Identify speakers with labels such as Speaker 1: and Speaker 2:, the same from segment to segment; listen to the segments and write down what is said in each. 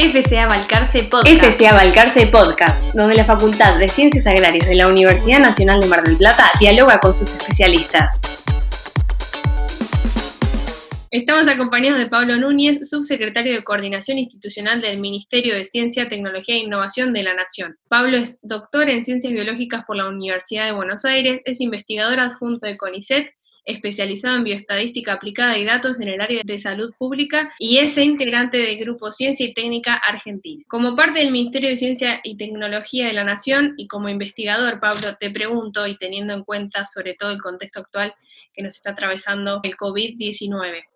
Speaker 1: FCA Balcarce Podcast. FCA Balcarce Podcast, donde la Facultad de Ciencias Agrarias de la Universidad Nacional de Mar del Plata dialoga con sus especialistas. Estamos acompañados de Pablo Núñez, subsecretario de Coordinación Institucional del Ministerio de Ciencia, Tecnología e Innovación de la Nación. Pablo es doctor en Ciencias Biológicas por la Universidad de Buenos Aires, es investigador adjunto de CONICET, especializado en bioestadística aplicada y datos en el área de salud pública y es integrante del Grupo Ciencia y Técnica Argentina. Como parte del Ministerio de Ciencia y Tecnología de la Nación y como investigador, Pablo, te pregunto, y teniendo en cuenta sobre todo el contexto actual que nos está atravesando el COVID-19,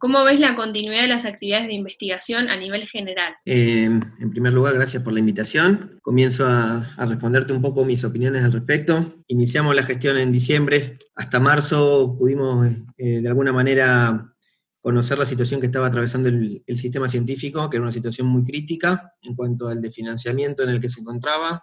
Speaker 1: ¿Cómo ves la continuidad de las actividades de investigación a nivel general?
Speaker 2: Eh, en primer lugar, gracias por la invitación. Comienzo a, responderte un poco mis opiniones al respecto. Iniciamos la gestión en diciembre. Hasta marzo pudimos, eh, de alguna manera, conocer la situación que estaba atravesando el, sistema científico, que era una situación muy crítica en cuanto al de financiamiento en el que se encontraba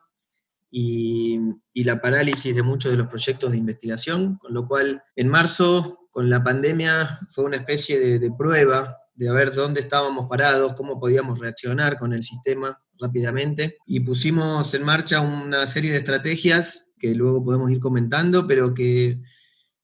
Speaker 2: y la parálisis de muchos de los proyectos de investigación, con lo cual en marzo con la pandemia fue una especie de, prueba de ver dónde estábamos parados, cómo podíamos reaccionar con el sistema rápidamente. Y pusimos en marcha una serie de estrategias que luego podemos ir comentando, pero que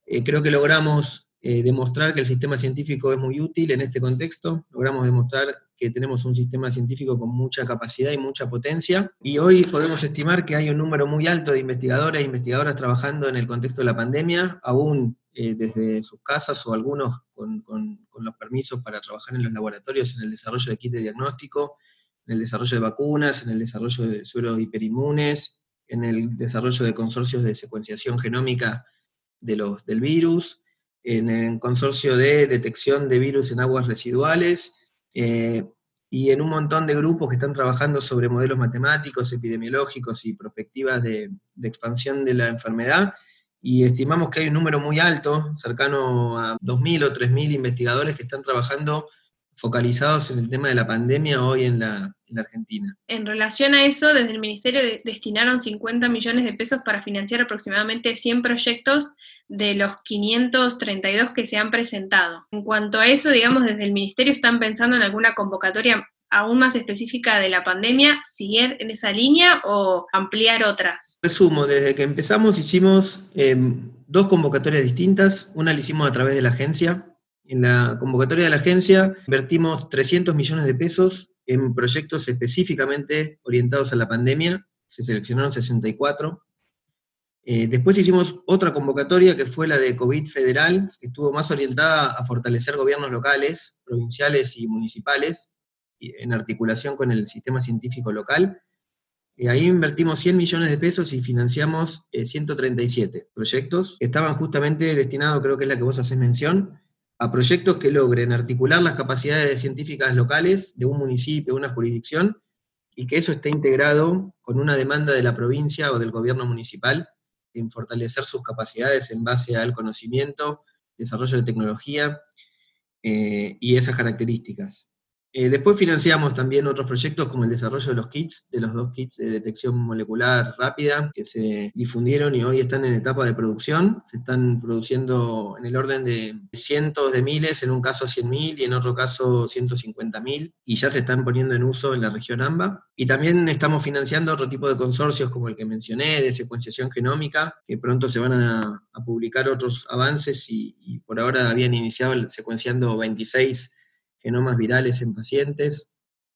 Speaker 2: eh, creo que logramos eh, demostrar que el sistema científico es muy útil en este contexto, logramos demostrar que tenemos un sistema científico con mucha capacidad y mucha potencia, y hoy podemos estimar que hay un número muy alto de investigadores e investigadoras trabajando en el contexto de la pandemia, aún eh, desde sus casas o algunos con, los permisos para trabajar en los laboratorios en el desarrollo de kits de diagnóstico, en el desarrollo de vacunas, en el desarrollo de sueros hiperinmunes, en el desarrollo de consorcios de secuenciación genómica de los, del virus, en el consorcio de detección de virus en aguas residuales, eh, y en un montón de grupos que están trabajando sobre modelos matemáticos, epidemiológicos y perspectivas de expansión de la enfermedad, y estimamos que hay un número muy alto, cercano a 2.000 o 3.000 investigadores que están trabajando focalizados en el tema de la pandemia hoy en la, Argentina.
Speaker 1: En relación a eso, desde el Ministerio destinaron 50 millones de pesos para financiar aproximadamente 100 proyectos de los 532 que se han presentado. En cuanto a eso, digamos, desde el Ministerio están pensando en alguna convocatoria aún más específica de la pandemia, seguir en esa línea o ampliar otras?
Speaker 2: Resumo, desde que empezamos hicimos em, dos convocatorias distintas, una la hicimos a través de la agencia. En la convocatoria de la agencia invertimos 300 millones de pesos en proyectos específicamente orientados a la pandemia, se seleccionaron 64. Eh, después hicimos otra convocatoria que fue la de COVID federal, que estuvo más orientada a fortalecer gobiernos locales, provinciales y municipales, en articulación con el sistema científico local. Y ahí invertimos 100 millones de pesos y financiamos 137 eh, proyectos que estaban justamente destinados, creo que es la que vos haces mención, a proyectos que logren articular las capacidades científicas locales de un municipio, de una jurisdicción, y que eso esté integrado con una demanda de la provincia o del gobierno municipal en fortalecer sus capacidades en base al conocimiento, desarrollo de tecnología eh, y esas características. Eh, después financiamos también otros proyectos como el desarrollo de los kits, de los dos kits de detección molecular rápida que se difundieron y hoy están en etapa de producción. Se están produciendo en el orden de cientos de miles, en un caso 100.000 y en otro caso 150.000, y ya se están poniendo en uso en la región AMBA. Y también estamos financiando otro tipo de consorcios como el que mencioné, de secuenciación genómica, que pronto se van a, publicar otros avances y, y por ahora habían iniciado secuenciando 26 genomas virales en pacientes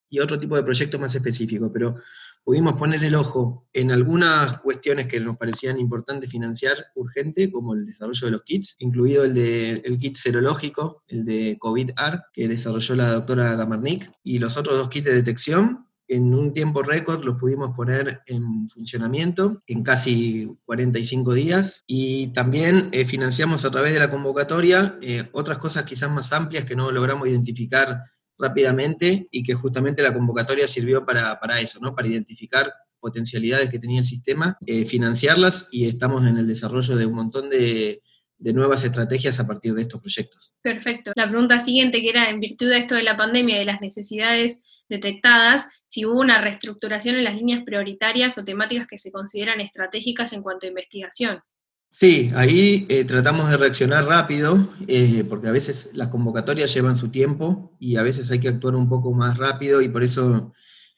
Speaker 2: y otro tipo de proyectos más específicos, pero pudimos poner el ojo en algunas cuestiones que nos parecían importantes financiar urgente, como el desarrollo de los kits, incluido el, de, el kit serológico, el de COVID-AR, que desarrolló la doctora Gamarnik, y los otros dos kits de detección, en un tiempo récord los pudimos poner en funcionamiento en casi 45 días y también eh, financiamos a través de la convocatoria eh, otras cosas quizás más amplias que no logramos identificar rápidamente y que justamente la convocatoria sirvió para, eso, ¿no? para identificar potencialidades que tenía el sistema, eh, financiarlas y estamos en el desarrollo de un montón de, de nuevas estrategias a partir de estos proyectos.
Speaker 1: Perfecto. La pregunta siguiente, que era en virtud de esto de la pandemia de las necesidades detectadas, si hubo una reestructuración en las líneas prioritarias o temáticas que se consideran estratégicas en cuanto a investigación.
Speaker 2: Sí, ahí eh, tratamos de reaccionar rápido, eh, porque a veces las convocatorias llevan su tiempo y a veces hay que actuar un poco más rápido y por eso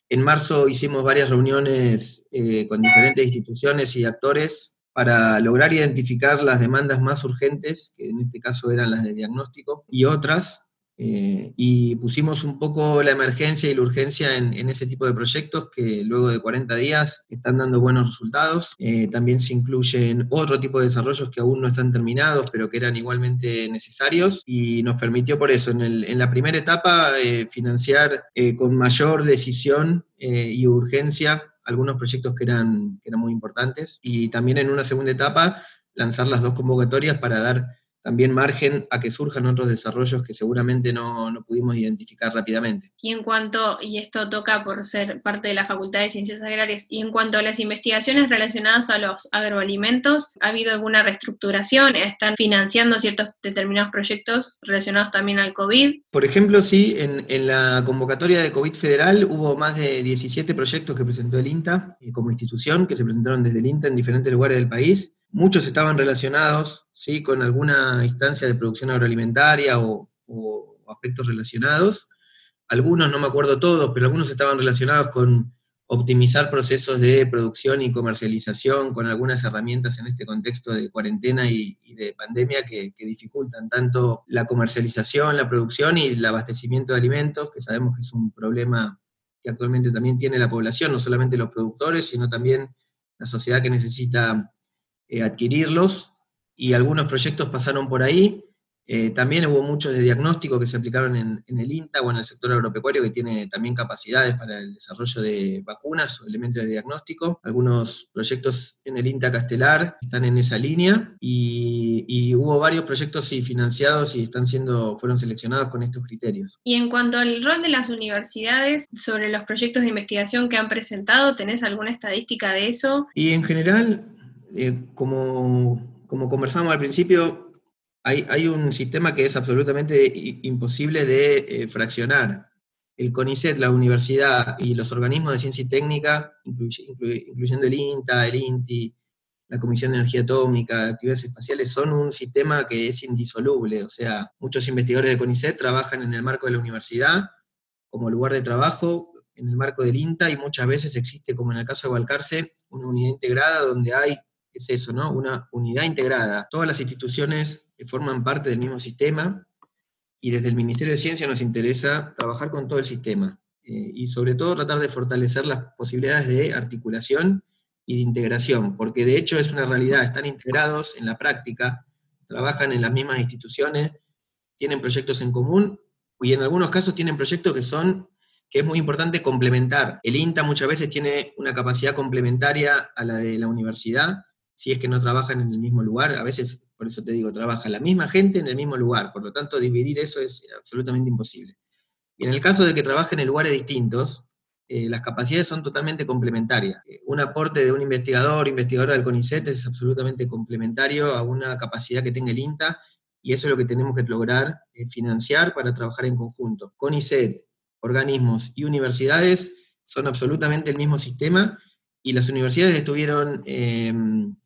Speaker 2: en marzo hicimos varias reuniones eh, con diferentes instituciones y actores para lograr identificar las demandas más urgentes, que en este caso eran las de diagnóstico, y otras eh, y pusimos un poco la emergencia y la urgencia en, ese tipo de proyectos que luego de 40 días están dando buenos resultados. Eh, también se incluyen otro tipo de desarrollos que aún no están terminados, pero que eran igualmente necesarios y nos permitió por eso en, la primera etapa eh, financiar con mayor decisión y urgencia algunos proyectos que eran, que eran muy importantes y también en una segunda etapa lanzar las dos convocatorias para dar también margen a que surjan otros desarrollos que seguramente no, pudimos identificar rápidamente.
Speaker 1: Y en cuanto, y esto toca por ser parte de la Facultad de Ciencias Agrarias, y en cuanto a las investigaciones relacionadas a los agroalimentos, ¿ha habido alguna reestructuración? ¿Están financiando ciertos determinados proyectos relacionados también al COVID?
Speaker 2: Por ejemplo, sí, en, en la convocatoria de COVID federal hubo más de 17 proyectos que presentó el INTA eh, como institución, que se presentaron desde el INTA en diferentes lugares del país Muchos estaban relacionados ¿sí? con alguna instancia de producción agroalimentaria o, aspectos relacionados. Algunos, no me acuerdo todos, pero algunos estaban relacionados con optimizar procesos de producción y comercialización con algunas herramientas en este contexto de cuarentena y, de pandemia que, que, dificultan tanto la comercialización, la producción y el abastecimiento de alimentos, que sabemos que es un problema que actualmente también tiene la población, no solamente los productores, sino también la sociedad que necesita eh, adquirirlos y algunos proyectos pasaron por ahí. Eh, también hubo muchos de diagnóstico que se aplicaron en, el INTA o en el sector agropecuario que tiene también capacidades para el desarrollo de vacunas o elementos de diagnóstico. Algunos proyectos en el INTA Castelar están en esa línea y, hubo varios proyectos financiados y están siendo, fueron seleccionados con estos criterios.
Speaker 1: Y en cuanto al rol de las universidades sobre los proyectos de investigación que han presentado, ¿tenés alguna estadística de eso?
Speaker 2: Y en general, eh, como, como, conversamos al principio, hay, hay, un sistema que es absolutamente imposible de eh, fraccionar. El CONICET, la universidad y los organismos de ciencia y técnica, incluyendo el INTA, el INTI, la Comisión de Energía Atómica, Actividades Espaciales, son un sistema que es indisoluble. O sea, muchos investigadores de CONICET trabajan en el marco de la universidad como lugar de trabajo, en el marco del INTA, y muchas veces existe, como en el caso de Balcarce, una unidad integrada donde hay es eso, ¿no? Una unidad integrada. Todas las instituciones forman parte del mismo sistema y desde el Ministerio de Ciencia nos interesa trabajar con todo el sistema eh, y sobre todo tratar de fortalecer las posibilidades de articulación y de integración, porque de hecho es una realidad, están integrados en la práctica, trabajan en las mismas instituciones, tienen proyectos en común y en algunos casos tienen proyectos que son que es muy importante complementar. El INTA muchas veces tiene una capacidad complementaria a la de la universidad, si es que no trabajan en el mismo lugar, a veces, por eso te digo, trabaja la misma gente en el mismo lugar, por lo tanto dividir eso es absolutamente imposible. Y en el caso de que trabajen en lugares distintos, eh, las capacidades son totalmente complementarias. Eh, un aporte de un investigador, investigadora del CONICET es absolutamente complementario a una capacidad que tenga el INTA, y eso es lo que tenemos que lograr eh, financiar para trabajar en conjunto. CONICET, organismos y universidades son absolutamente el mismo sistema, y las universidades estuvieron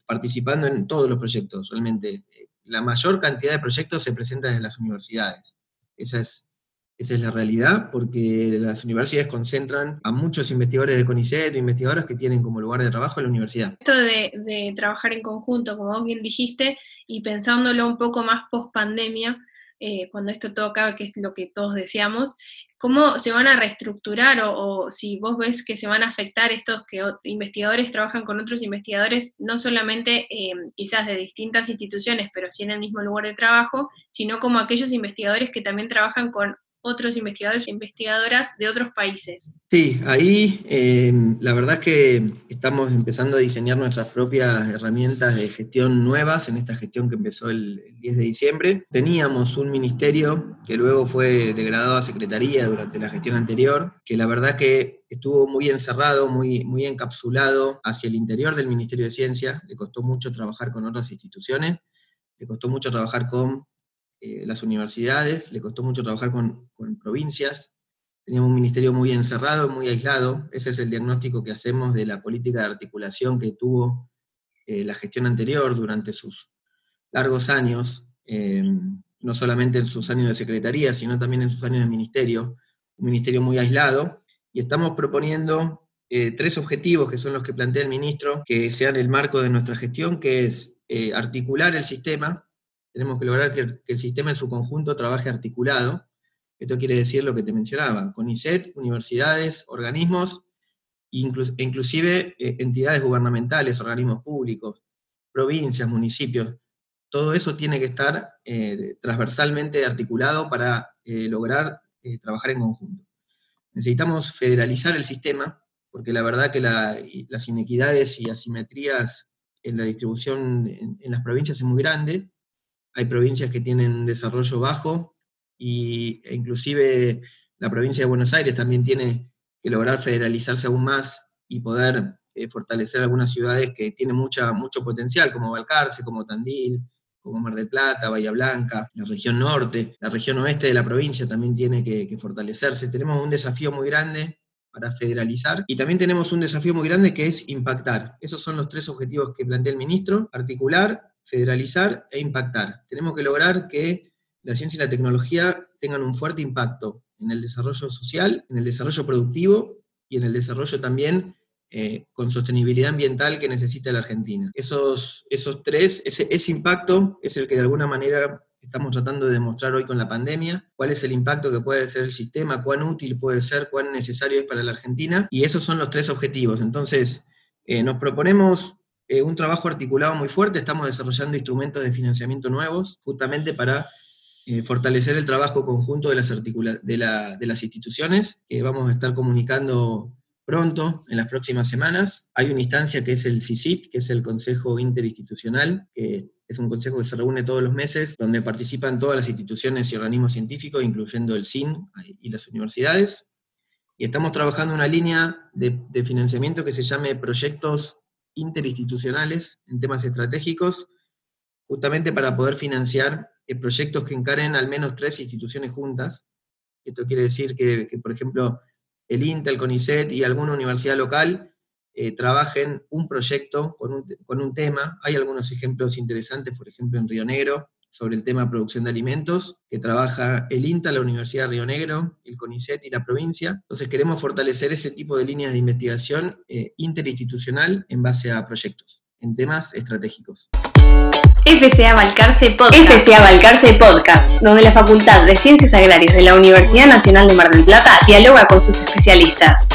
Speaker 2: participando en todos los proyectos, realmente. La mayor cantidad de proyectos se presentan en las universidades. Esa es, esa es la realidad, porque las universidades concentran a muchos investigadores de CONICET investigadores que tienen como lugar de trabajo la universidad.
Speaker 1: Esto de, trabajar en conjunto, como vos bien dijiste, y pensándolo un poco más post pandemia, eh, cuando esto toca, que es lo que todos deseamos, cómo se van a reestructurar o, si vos ves que se van a afectar estos que investigadores trabajan con otros investigadores, no solamente em, quizás de distintas instituciones, pero sí en el mismo lugar de trabajo, sino como aquellos investigadores que también trabajan con otros investigadores e investigadoras de otros países.
Speaker 2: Sí, ahí em, la verdad es que estamos empezando a diseñar nuestras propias herramientas de gestión nuevas en esta gestión que empezó el, 10 de diciembre. Teníamos un ministerio que luego fue degradado a secretaría durante la gestión anterior, que la verdad que estuvo muy encerrado, muy, muy encapsulado hacia el interior del Ministerio de Ciencia, le costó mucho trabajar con otras instituciones, le costó mucho trabajar con eh, las universidades, le costó mucho trabajar con, provincias, teníamos un ministerio muy encerrado, muy aislado, ese es el diagnóstico que hacemos de la política de articulación que tuvo la gestión anterior durante sus largos años, no solamente en sus años de secretaría, sino también en sus años de ministerio, un ministerio muy aislado, y estamos proponiendo tres objetivos que son los que plantea el ministro, que sean el marco de nuestra gestión, que es articular el sistema, tenemos que lograr que, el sistema en su conjunto trabaje articulado. Esto quiere decir lo que te mencionaba, con ISET, universidades, organismos, e inclusive eh, entidades gubernamentales, organismos públicos, provincias, municipios. Todo eso tiene que estar eh, transversalmente articulado para eh, lograr trabajar en conjunto. Necesitamos federalizar el sistema, porque la verdad que las inequidades y asimetrías en la distribución en, en las provincias es muy grande, hay provincias que tienen desarrollo bajo y, e inclusive la provincia de Buenos Aires también tiene que lograr federalizarse aún más y poder eh, fortalecer algunas ciudades que tienen mucha, mucho potencial, como Balcarce, como Tandil, como Mar del Plata, Bahía Blanca, la región norte, la región oeste de la provincia también tiene que, que fortalecerse. Tenemos un desafío muy grande para federalizar. Y también tenemos un desafío muy grande que es impactar. Esos son los tres objetivos que plantea el ministro, articular, federalizar e impactar. Tenemos que lograr que la ciencia y la tecnología tengan un fuerte impacto en el desarrollo social, en el desarrollo productivo y en el desarrollo también eh, con sostenibilidad ambiental que necesita la Argentina. Esos, esos tres, ese, ese impacto es el que de alguna manera estamos tratando de demostrar hoy con la pandemia, cuál es el impacto que puede ser el sistema, cuán útil puede ser, cuán necesario es para la Argentina, y esos son los tres objetivos. Entonces, eh, nos proponemos eh, un trabajo articulado muy fuerte, estamos desarrollando instrumentos de financiamiento nuevos, justamente para eh, fortalecer el trabajo conjunto de las, de, de instituciones, que vamos a estar comunicando pronto, en las próximas semanas. Hay una instancia que es el CICIT, que es el Consejo Interinstitucional, que es un consejo que se reúne todos los meses, donde participan todas las instituciones y organismos científicos, incluyendo el CIN y las universidades. Y estamos trabajando una línea de, financiamiento que se llame proyectos interinstitucionales en temas estratégicos, justamente para poder financiar eh, proyectos que encaren al menos tres instituciones juntas. Esto quiere decir que, por ejemplo, el Intel, CONICET y alguna universidad local eh, trabajen un proyecto con un, tema. Hay algunos ejemplos interesantes, por ejemplo, en Río Negro, sobre el tema producción de alimentos, que trabaja el INTA, la Universidad de Río Negro, el CONICET y la provincia. Entonces queremos fortalecer ese tipo de líneas de investigación eh, interinstitucional en base a proyectos, en temas estratégicos.
Speaker 3: FCA Balcarce Podcast. FCA Balcarce Podcast, donde la Facultad de Ciencias Agrarias de la Universidad Nacional de Mar del Plata dialoga con sus especialistas.